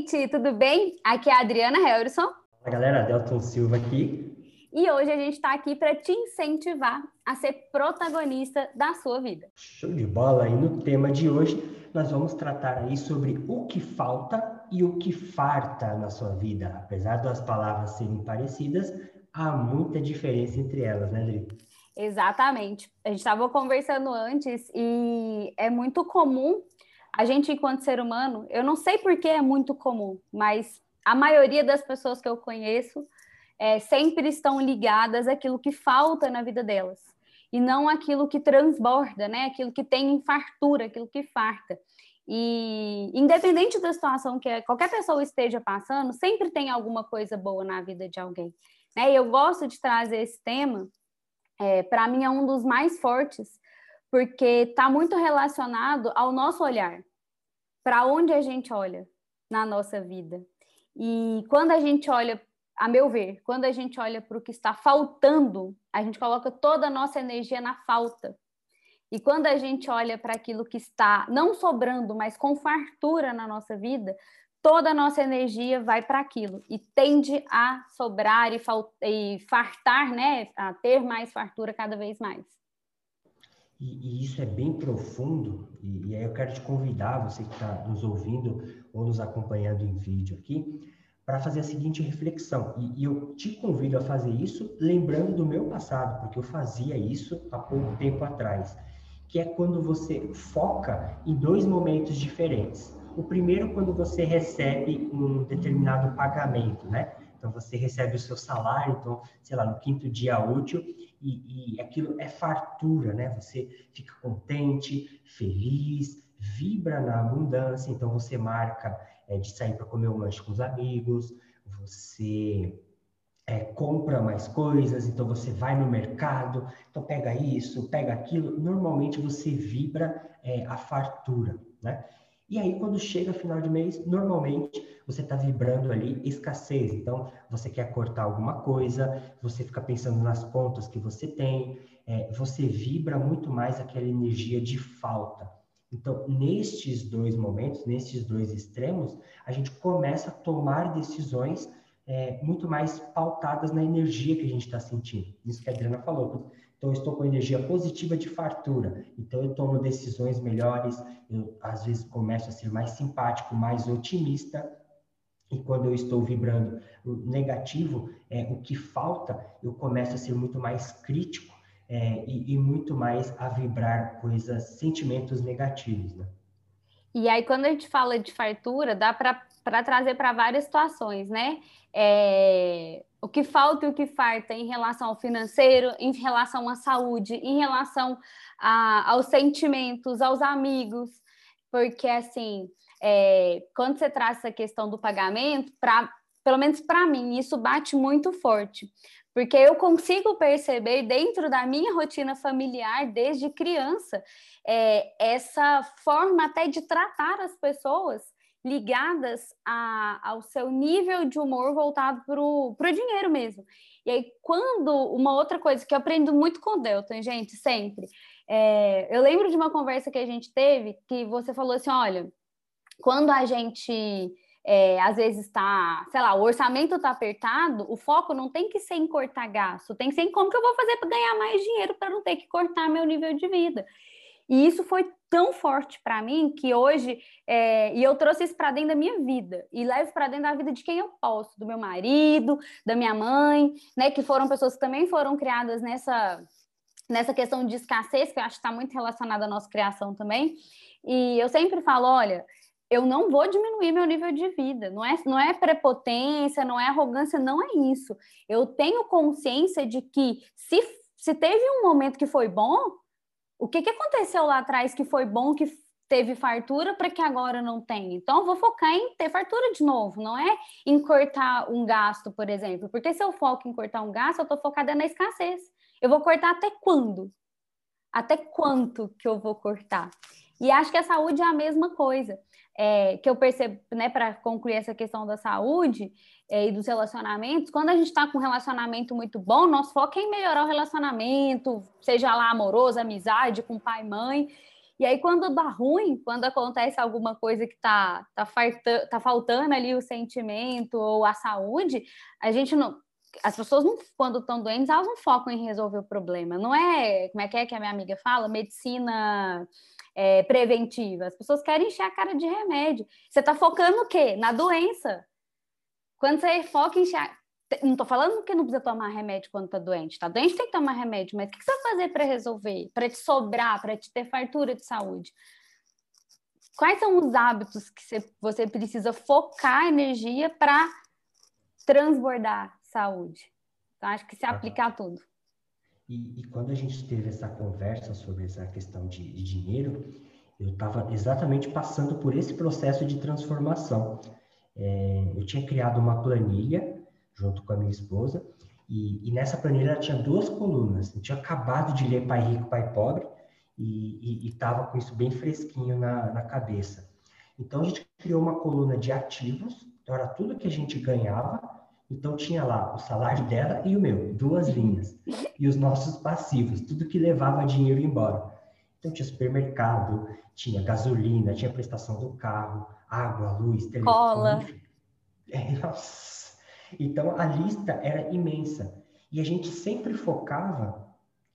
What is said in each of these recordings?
gente, tudo bem? Aqui é a Adriana Harrison. Fala galera, Delton Silva aqui. E hoje a gente está aqui para te incentivar a ser protagonista da sua vida. Show de bola! E no tema de hoje nós vamos tratar aí sobre o que falta e o que farta na sua vida. Apesar das palavras serem parecidas, há muita diferença entre elas, né, Adri? Exatamente. A gente estava conversando antes e é muito comum a gente, enquanto ser humano, eu não sei por que é muito comum, mas a maioria das pessoas que eu conheço é, sempre estão ligadas àquilo que falta na vida delas e não aquilo que transborda, né? Aquilo que tem fartura, aquilo que farta. E independente da situação que qualquer pessoa esteja passando, sempre tem alguma coisa boa na vida de alguém. Né? E eu gosto de trazer esse tema, é, para mim é um dos mais fortes, porque está muito relacionado ao nosso olhar, para onde a gente olha na nossa vida. E quando a gente olha, a meu ver, quando a gente olha para o que está faltando, a gente coloca toda a nossa energia na falta. E quando a gente olha para aquilo que está não sobrando, mas com fartura na nossa vida, toda a nossa energia vai para aquilo e tende a sobrar e, e fartar, né? A ter mais fartura cada vez mais. E, e, isso é bem profundo, e, e aí eu quero te convidar, você que está nos ouvindo ou nos acompanhando em vídeo aqui, para fazer a seguinte reflexão. E, e, eu te convido a fazer isso lembrando do meu passado, porque eu fazia isso há pouco tempo atrás, que é quando você foca em dois momentos diferentes. O primeiro, quando você recebe um determinado pagamento, né? Então, você recebe o seu salário, então, sei lá, no quinto dia útil, e, e aquilo é fartura, né? Você fica contente, feliz, vibra na abundância, então você marca é, de sair para comer um lanche com os amigos, você é, compra mais coisas, então você vai no mercado, então pega isso, pega aquilo, normalmente você vibra é, a fartura, né? E aí, quando chega final de mês, normalmente você está vibrando ali escassez. Então, você quer cortar alguma coisa, você fica pensando nas contas que você tem, é, você vibra muito mais aquela energia de falta. Então, nestes dois momentos, nestes dois extremos, a gente começa a tomar decisões é, muito mais pautadas na energia que a gente está sentindo. Isso que a Adriana falou. Então, estou com energia positiva de fartura. Então, eu tomo decisões melhores. Eu, às vezes, começo a ser mais simpático, mais otimista. E quando eu estou vibrando negativo, é, o que falta, eu começo a ser muito mais crítico é, e, e, muito mais a vibrar coisas, sentimentos negativos. Né? E aí, quando a gente fala de fartura, dá para trazer para várias situações, né? É, o que falta e o que farta em relação ao financeiro, em relação à saúde, em relação a, aos sentimentos, aos amigos, porque assim, é, quando você traz essa questão do pagamento, pra, pelo menos para mim, isso bate muito forte, porque eu consigo perceber dentro da minha rotina familiar, desde criança, é, essa forma até de tratar as pessoas ligadas a, ao seu nível de humor voltado para o dinheiro mesmo. E aí, quando uma outra coisa que eu aprendo muito com o Delton, gente, sempre. É, eu lembro de uma conversa que a gente teve que você falou assim: olha, quando a gente é, às vezes está, sei lá, o orçamento está apertado, o foco não tem que ser em cortar gasto, tem que ser em como que eu vou fazer para ganhar mais dinheiro para não ter que cortar meu nível de vida. E isso foi tão forte para mim que hoje, é, e eu trouxe isso para dentro da minha vida, e levo para dentro da vida de quem eu posso, do meu marido, da minha mãe, né, que foram pessoas que também foram criadas nessa, nessa questão de escassez, que eu acho que está muito relacionada à nossa criação também. E eu sempre falo: olha, eu não vou diminuir meu nível de vida. Não é, não é prepotência, não é arrogância, não é isso. Eu tenho consciência de que se, se teve um momento que foi bom, o que, que aconteceu lá atrás que foi bom, que teve fartura, para que agora não tem? Então, eu vou focar em ter fartura de novo, não é em cortar um gasto, por exemplo. Porque se eu foco em cortar um gasto, eu estou focada na escassez. Eu vou cortar até quando? Até quanto que eu vou cortar? E acho que a saúde é a mesma coisa. É, que eu percebo, né, para concluir essa questão da saúde é, e dos relacionamentos, quando a gente está com um relacionamento muito bom, nosso foco é em melhorar o relacionamento, seja lá amoroso, amizade, com pai e mãe. E aí, quando dá ruim, quando acontece alguma coisa que tá, tá, farta, tá faltando ali o sentimento ou a saúde, a gente não. As pessoas, não, quando estão doentes, elas não focam em resolver o problema. Não é, como é que é que a minha amiga fala? Medicina é, preventiva. As pessoas querem encher a cara de remédio. Você está focando o quê? Na doença. Quando você foca em encher. Não estou falando que não precisa tomar remédio quando está doente. Está doente, tem que tomar remédio. Mas o que você vai fazer para resolver? Para te sobrar, para te ter fartura de saúde? Quais são os hábitos que você precisa focar energia para transbordar saúde? Então, acho que se aplica a tudo. E, e, quando a gente teve essa conversa sobre essa questão de, de dinheiro, eu estava exatamente passando por esse processo de transformação. É, eu tinha criado uma planilha junto com a minha esposa, e, e nessa planilha tinha duas colunas. Eu tinha acabado de ler Pai Rico, Pai Pobre, e estava com isso bem fresquinho na, na cabeça. Então a gente criou uma coluna de ativos, então era tudo que a gente ganhava então tinha lá o salário dela e o meu, duas linhas. E os nossos passivos, tudo que levava dinheiro embora. Então tinha supermercado, tinha gasolina, tinha prestação do carro, água, luz, telefone. Cola. É, nossa. Então a lista era imensa. E a gente sempre focava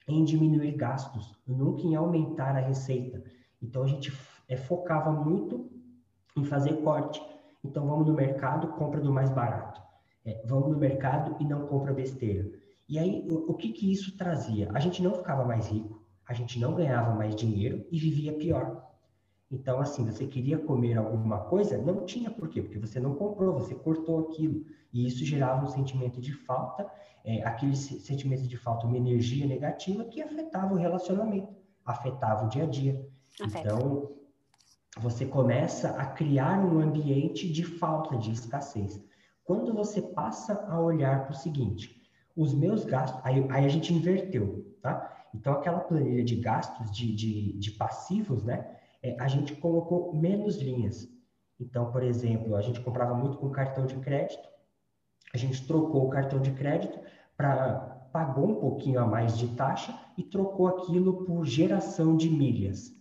em diminuir gastos, nunca em aumentar a receita. Então a gente é, focava muito em fazer corte. Então vamos no mercado, compra do mais barato é, vamos no mercado e não compra besteira. E aí, o, o que que isso trazia? A gente não ficava mais rico, a gente não ganhava mais dinheiro e vivia pior. Então, assim, você queria comer alguma coisa, não tinha por quê, porque você não comprou, você cortou aquilo. E isso gerava um sentimento de falta, é, aquele sentimento de falta, uma energia negativa que afetava o relacionamento, afetava o dia a dia. Afeta. Então, você começa a criar um ambiente de falta, de escassez. Quando você passa a olhar para o seguinte, os meus gastos, aí, aí, a gente inverteu, tá? Então, aquela planilha de gastos, de, de, de passivos, né? É, a gente colocou menos linhas. Então, por exemplo, a gente comprava muito com cartão de crédito, a gente trocou o cartão de crédito para pagou um pouquinho a mais de taxa e trocou aquilo por geração de milhas.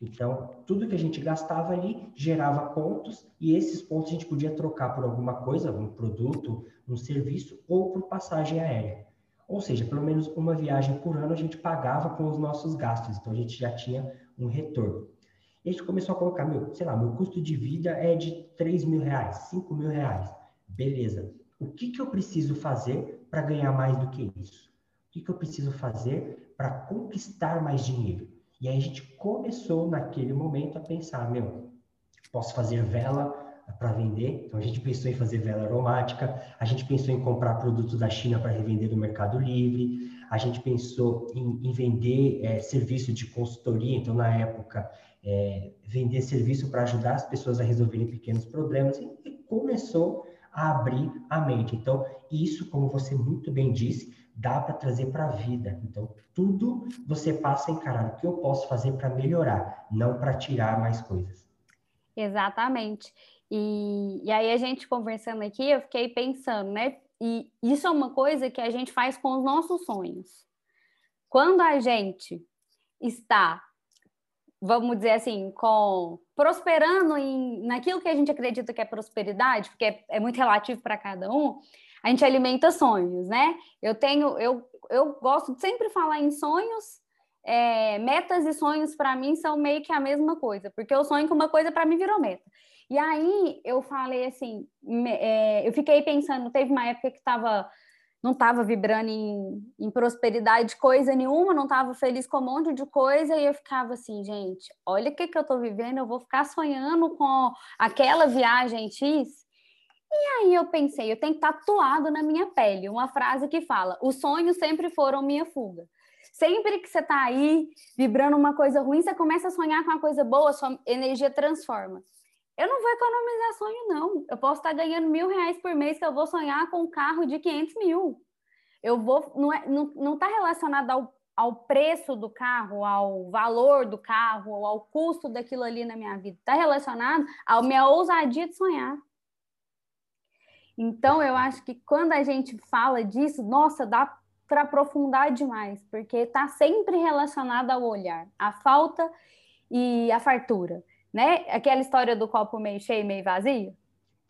Então, tudo que a gente gastava ali gerava pontos e esses pontos a gente podia trocar por alguma coisa, um produto, um serviço ou por passagem aérea. Ou seja, pelo menos uma viagem por ano a gente pagava com os nossos gastos, então a gente já tinha um retorno. E a gente começou a colocar, meu, sei lá, meu custo de vida é de 3 mil reais, 5 mil reais. Beleza. O que, que eu preciso fazer para ganhar mais do que isso? O que, que eu preciso fazer para conquistar mais dinheiro? E aí a gente começou naquele momento a pensar, meu, posso fazer vela para vender. Então a gente pensou em fazer vela aromática, a gente pensou em comprar produtos da China para revender no Mercado Livre, a gente pensou em, em vender é, serviço de consultoria. Então na época é, vender serviço para ajudar as pessoas a resolverem pequenos problemas e, e começou a abrir a mente. Então isso, como você muito bem disse, dá para trazer para a vida. Então, tudo você passa a encarar o que eu posso fazer para melhorar, não para tirar mais coisas. Exatamente. E, e aí, a gente conversando aqui, eu fiquei pensando, né? E isso é uma coisa que a gente faz com os nossos sonhos. Quando a gente está, vamos dizer assim, com prosperando em, naquilo que a gente acredita que é prosperidade, porque é, é muito relativo para cada um, a gente alimenta sonhos, né? Eu tenho, eu, eu gosto de sempre falar em sonhos. É, metas e sonhos para mim são meio que a mesma coisa, porque eu sonho que uma coisa para mim virou meta. E aí eu falei assim, é, eu fiquei pensando, teve uma época que estava não estava vibrando em, em, prosperidade coisa nenhuma, não estava feliz com um monte de coisa, e eu ficava assim, gente, olha o que, que eu estou vivendo, eu vou ficar sonhando com aquela viagem X, e aí eu pensei, eu tenho tatuado na minha pele uma frase que fala: os sonhos sempre foram minha fuga. Sempre que você está aí vibrando uma coisa ruim, você começa a sonhar com uma coisa boa, sua energia transforma. Eu não vou economizar sonho, não. Eu posso estar ganhando mil reais por mês que eu vou sonhar com um carro de 500 mil. Eu vou, não está é, não, não tá relacionado ao, ao preço do carro, ao valor do carro, ao custo daquilo ali na minha vida. Está relacionado à minha ousadia de sonhar. Então, eu acho que quando a gente fala disso, nossa, dá para aprofundar demais, porque está sempre relacionado ao olhar. A falta e a fartura, né? Aquela história do copo meio cheio, meio vazio.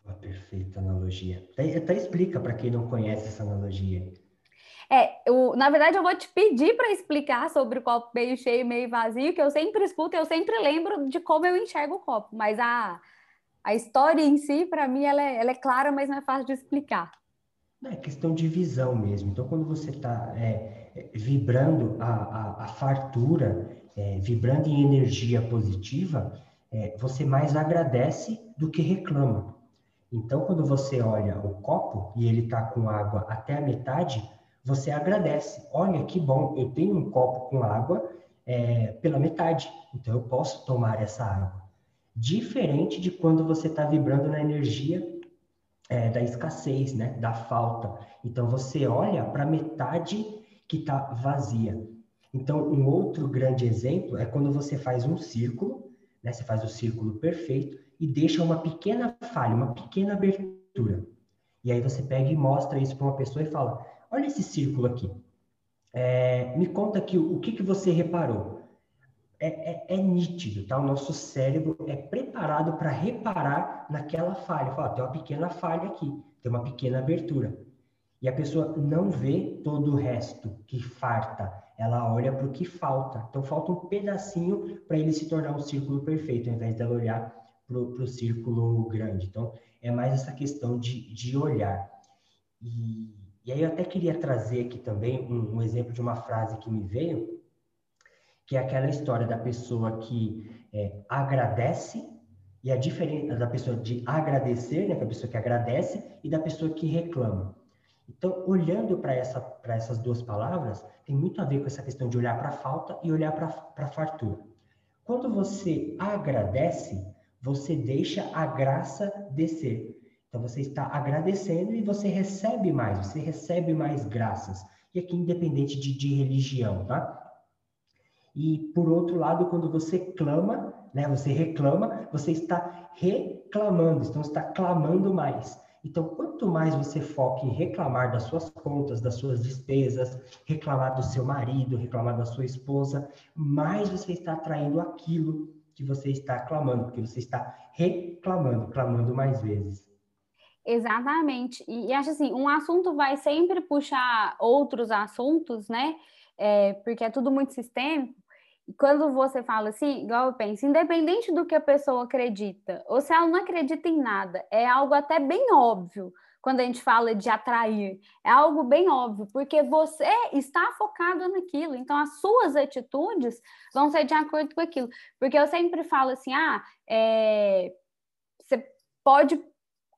Uma perfeita analogia. Até, até explica para quem não conhece essa analogia. É, eu, na verdade, eu vou te pedir para explicar sobre o copo meio cheio, meio vazio, que eu sempre escuto, eu sempre lembro de como eu enxergo o copo, mas a, a história em si, para mim, ela é, ela é, clara, mas não é fácil de explicar. É questão de visão mesmo. Então, quando você está é, vibrando a, a, a fartura, é, vibrando em energia positiva, é, você mais agradece do que reclama. Então, quando você olha o copo e ele está com água até a metade, você agradece. Olha que bom, eu tenho um copo com água é, pela metade, então eu posso tomar essa água. Diferente de quando você está vibrando na energia é, da escassez, né, da falta. Então você olha para a metade que está vazia. Então um outro grande exemplo é quando você faz um círculo, né, você faz o círculo perfeito e deixa uma pequena falha, uma pequena abertura. E aí você pega e mostra isso para uma pessoa e fala: Olha esse círculo aqui. É, me conta aqui o, que, que você reparou. É, é, é, nítido, tá? O nosso cérebro é preparado para reparar naquela falha. Fala, tem uma pequena falha aqui, tem uma pequena abertura. E a pessoa não vê todo o resto que farta, ela olha para o que falta. Então falta um pedacinho para ele se tornar um círculo perfeito, ao invés dela olhar para o círculo grande. Então é mais essa questão de, de olhar. E e aí eu até queria trazer aqui também um, um exemplo de uma frase que me veio, que é aquela história da pessoa que é, agradece e a diferença da pessoa de agradecer, né, que é a pessoa que agradece, e da pessoa que reclama. Então, olhando para essa, essas duas palavras, tem muito a ver com essa questão de olhar para a falta e olhar para a fartura. Quando você agradece, você deixa a graça descer. Então você está agradecendo e você recebe mais, você recebe mais graças. E aqui independente de, de religião, tá? E por outro lado, quando você clama, né, você reclama, você está reclamando, então está clamando mais. Então, quanto mais você foca em reclamar das suas contas, das suas despesas, reclamar do seu marido, reclamar da sua esposa, mais você está atraindo aquilo que você está clamando, porque você está reclamando, clamando mais vezes. Exatamente. E, e, acho assim, um assunto vai sempre puxar outros assuntos, né? É, porque é tudo muito sistêmico. Quando você fala assim, igual eu penso, independente do que a pessoa acredita, ou se ela não acredita em nada, é algo até bem óbvio quando a gente fala de atrair. É algo bem óbvio, porque você está focado naquilo. Então, as suas atitudes vão ser de acordo com aquilo. Porque eu sempre falo assim, ah, é, você pode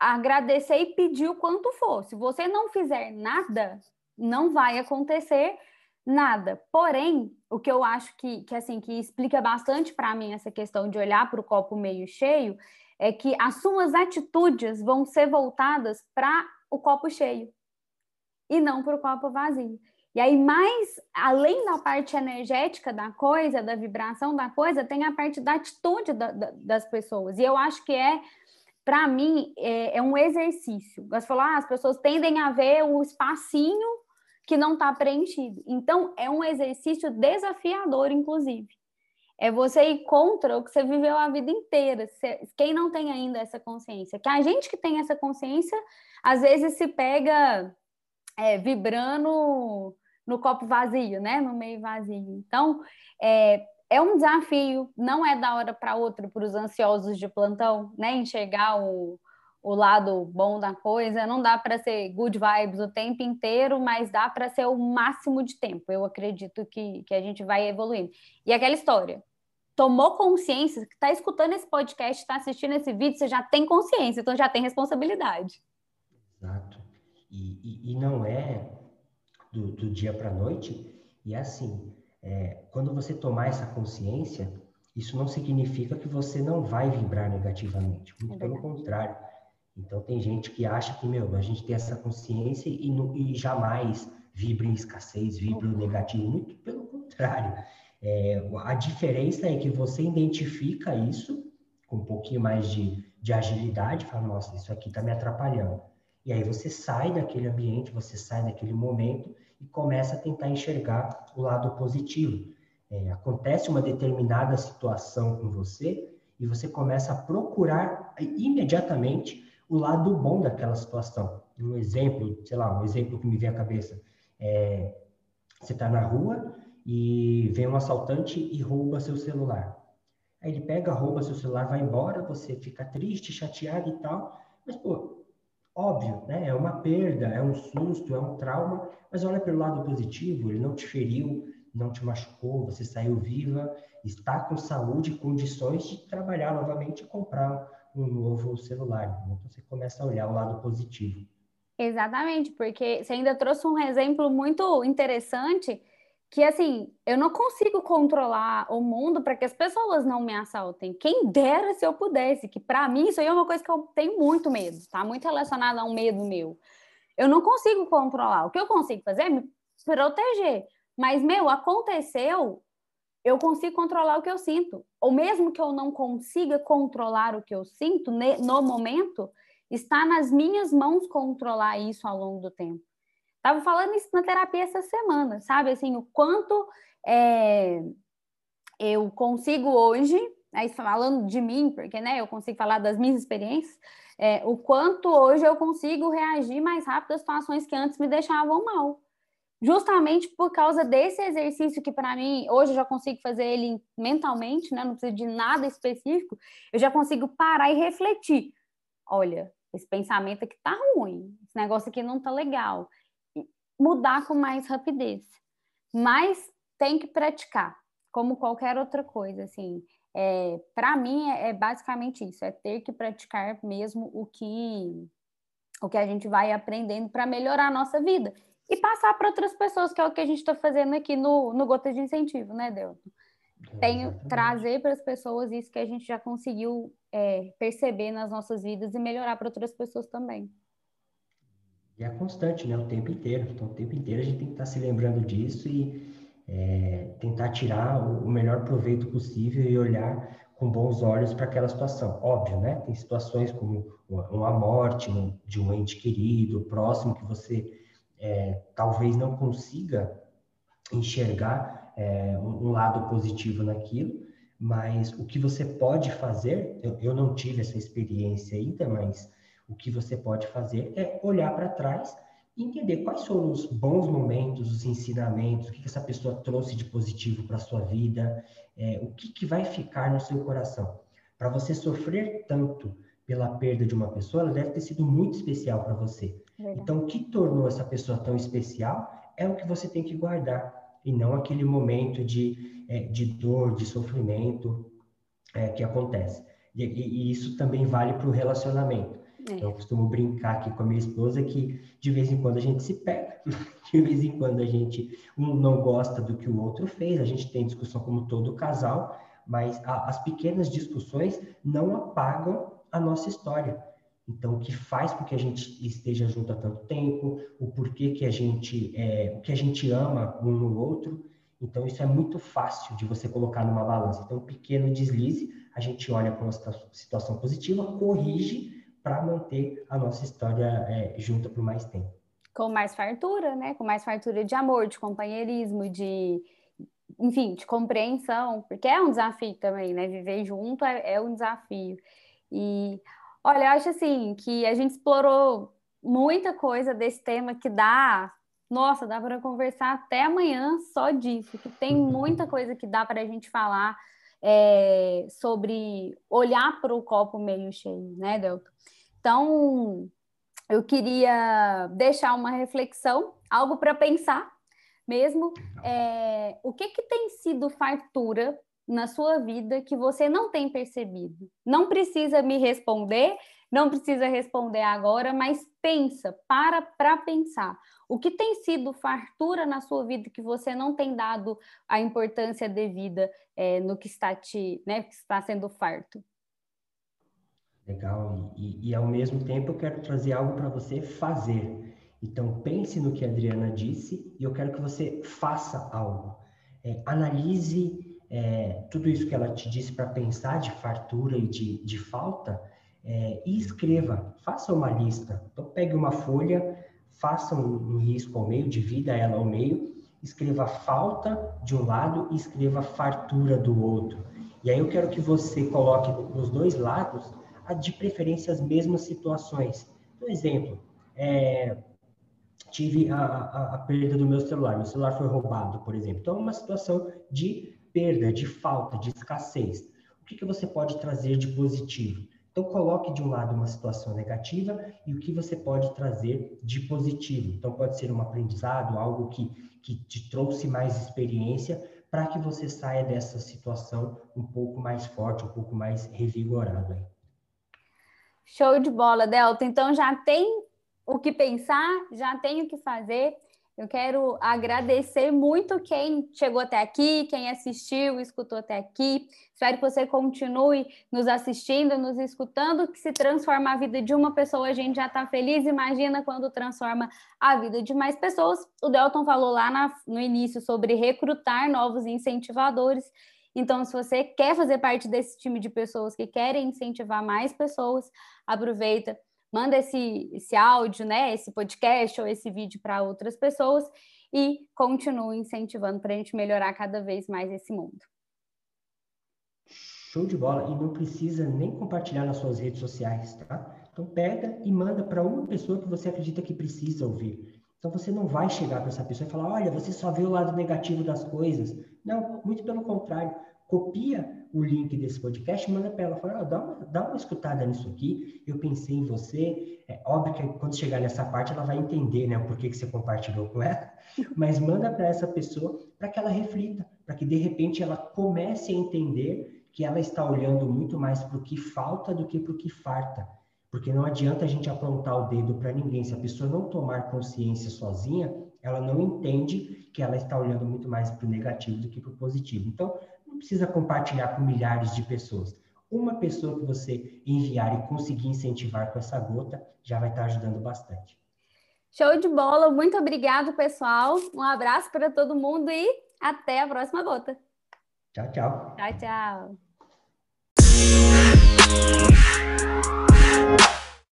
agradecer e pedir o quanto for. Se você não fizer nada, não vai acontecer nada. Porém, o que eu acho que, que assim que explica bastante para mim essa questão de olhar para o copo meio cheio é que as suas atitudes vão ser voltadas para o copo cheio e não para o copo vazio. E aí, mais além da parte energética da coisa, da vibração da coisa, tem a parte da atitude da, da, das pessoas. E eu acho que é para mim, é, é, um exercício. Você falou, ah, as pessoas tendem a ver o espacinho que não está preenchido. Então, é um exercício desafiador, inclusive. É você ir contra o que você viveu a vida inteira. Quem não tem ainda essa consciência? Que a gente que tem essa consciência, às vezes se pega é, vibrando no copo vazio, né? No meio vazio. Então, é, é um desafio, não é da hora para outra para os ansiosos de plantão, né? Enxergar o, o lado bom da coisa. Não dá para ser good vibes o tempo inteiro, mas dá para ser o máximo de tempo. Eu acredito que, que a gente vai evoluindo. E aquela história. Tomou consciência, que está escutando esse podcast, está assistindo esse vídeo, você já tem consciência, então já tem responsabilidade. Exato. E, e, e não é do, do dia para a noite, e é assim, é, quando você tomar essa consciência, isso não significa que você não vai vibrar negativamente, muito é pelo contrário. Então, tem gente que acha que, meu, a gente tem essa consciência e, e jamais vibra em escassez, vibra no negativo, muito pelo contrário. É, a diferença é que você identifica isso com um pouquinho mais de, de agilidade, fala, nossa, isso aqui está me atrapalhando. E aí você sai daquele ambiente, você sai daquele momento e começa a tentar enxergar o lado positivo. É, acontece uma determinada situação com você e você começa a procurar imediatamente o lado bom daquela situação. Um exemplo, sei lá, um exemplo que me vem à cabeça é você está na rua e vem um assaltante e rouba seu celular. Aí ele pega, rouba seu celular, vai embora, você fica triste, chateado e tal. Mas, pô, óbvio, né? É uma perda, é um susto, é um trauma, mas olha pelo lado positivo, ele não te feriu, não te machucou, você saiu viva, está com saúde condições de trabalhar novamente e comprar um novo celular. Então você começa a olhar o lado positivo. Exatamente, porque você ainda trouxe um exemplo muito interessante que assim, eu não consigo controlar o mundo para que as pessoas não me assaltem. Quem dera se eu pudesse, que para mim isso aí é uma coisa que eu tenho muito medo, tá? Muito relacionado a um medo meu. Eu não consigo controlar. O que eu consigo fazer é me proteger. Mas, meu, aconteceu, eu consigo controlar o que eu sinto. Ou mesmo que eu não consiga controlar o que eu sinto no momento, está nas minhas mãos controlar isso ao longo do tempo. Tava falando isso na terapia essa semana, sabe? Assim, o quanto é, eu consigo hoje, aí falando de mim, porque né, eu consigo falar das minhas experiências, é, o quanto hoje eu consigo reagir mais rápido às situações que antes me deixavam mal. Justamente por causa desse exercício que, para mim, hoje eu já consigo fazer ele mentalmente, né? Não preciso de nada específico, eu já consigo parar e refletir. Olha, esse pensamento aqui tá ruim, esse negócio aqui não tá legal mudar com mais rapidez. Mas tem que praticar, como qualquer outra coisa, assim. É, para mim é, é, basicamente isso, é ter que praticar mesmo o que o que a gente vai aprendendo para melhorar a nossa vida e passar para outras pessoas, que é o que a gente está fazendo aqui no, no Gota de Incentivo, né, Delton? Tenho trazer para as pessoas isso que a gente já conseguiu é, perceber nas nossas vidas e melhorar para outras pessoas também. E é constante, né? O tempo inteiro. Então, o tempo inteiro a gente tem que estar se lembrando disso e é, tentar tirar o, o melhor proveito possível e olhar com bons olhos para aquela situação. Óbvio, né? Tem situações como uma morte de um ente querido, próximo, que você é, talvez não consiga enxergar é, um, lado positivo naquilo, mas o que você pode fazer, eu, eu não tive essa experiência ainda, mas o que você pode fazer é olhar para trás e entender quais foram os bons momentos, os ensinamentos, o que, que essa pessoa trouxe de positivo para a sua vida, é, o que, que vai ficar no seu coração. Para você sofrer tanto pela perda de uma pessoa, ela deve ter sido muito especial para você. Então, o que tornou essa pessoa tão especial é o que você tem que guardar, e não aquele momento de, é, de dor, de sofrimento é, que acontece. E, e, isso também vale para o relacionamento. É. Eu costumo brincar aqui com a minha esposa que de vez em quando a gente se pega, de vez em quando a gente um não gosta do que o outro fez, a gente tem discussão como todo casal, mas a, as pequenas discussões não apagam a nossa história. Então, o que faz com que a gente esteja junto há tanto tempo, o porquê que a gente, é, o que a gente ama um no outro. Então, isso é muito fácil de você colocar numa balança. Então, um pequeno deslize, a gente olha para uma situação positiva, corrige para manter a nossa história é, junta por mais tempo. Com mais fartura, né? Com mais fartura de amor, de companheirismo, de enfim, de compreensão, porque é um desafio também, né? Viver junto é, é um desafio. E olha, eu acho assim que a gente explorou muita coisa desse tema que dá, nossa, dá para conversar até amanhã só disso, que tem muita coisa que dá para a gente falar é, sobre olhar para o copo meio cheio, né, Delton? Então, eu queria deixar uma reflexão, algo para pensar mesmo. É, o que, que tem sido fartura na sua vida que você não tem percebido? Não precisa me responder, não precisa responder agora, mas pensa, para para pensar. O que tem sido fartura na sua vida que você não tem dado a importância devida é, no que está te, né, que está sendo farto? Legal. E, e, ao mesmo tempo eu quero trazer algo para você fazer. Então pense no que a Adriana disse e eu quero que você faça algo. É, analise é, tudo isso que ela te disse para pensar de fartura e de, de falta é, e escreva. Faça uma lista. Então pegue uma folha, faça um, um risco ao meio, divida ela ao meio escreva falta de um lado e escreva fartura do outro. E aí eu quero que você coloque nos dois lados, de preferência, as mesmas situações. Por exemplo, é, tive a, a, a, perda do meu celular, meu celular foi roubado, por exemplo. Então, é uma situação de perda, de falta, de escassez. O que, que você pode trazer de positivo? Então, coloque de um lado uma situação negativa e o que você pode trazer de positivo. Então, pode ser um aprendizado, algo que, que te trouxe mais experiência para que você saia dessa situação um pouco mais forte, um pouco mais revigorado. Show de bola, Delta. Então, já tem o que pensar, já tem o que fazer. Eu quero agradecer muito quem chegou até aqui, quem assistiu, escutou até aqui. Espero que você continue nos assistindo, nos escutando, que se transforma a vida de uma pessoa, a gente já está feliz. Imagina quando transforma a vida de mais pessoas. O Delton falou lá na, no início sobre recrutar novos incentivadores. Então, se você quer fazer parte desse time de pessoas que querem incentivar mais pessoas, aproveita manda esse, esse áudio, né, esse podcast ou esse vídeo para outras pessoas e continue incentivando para a gente melhorar cada vez mais esse mundo. Show de bola. E não precisa nem compartilhar nas suas redes sociais, tá? Então pega e manda para uma pessoa que você acredita que precisa ouvir. Então você não vai chegar para essa pessoa e falar, olha, você só vê o lado negativo das coisas. Não, muito pelo contrário copia o link desse podcast, manda para ela, fala, oh, dá, uma, dá uma escutada nisso aqui, eu pensei em você. É óbvio que quando chegar nessa parte ela vai entender, né, o porquê que você compartilhou com ela, mas manda para essa pessoa para que ela reflita, para que de repente ela comece a entender que ela está olhando muito mais para o que falta do que para o que farta. Porque não adianta a gente apontar o dedo para ninguém. Se a pessoa não tomar consciência sozinha, ela não entende que ela está olhando muito mais para o negativo do que para o positivo. Então, não precisa compartilhar com milhares de pessoas. Uma pessoa que você enviar e conseguir incentivar com essa gota já vai estar ajudando bastante. Show de bola, muito obrigado, pessoal. Um abraço para todo mundo e até a próxima gota. Tchau, tchau. Tchau, tchau.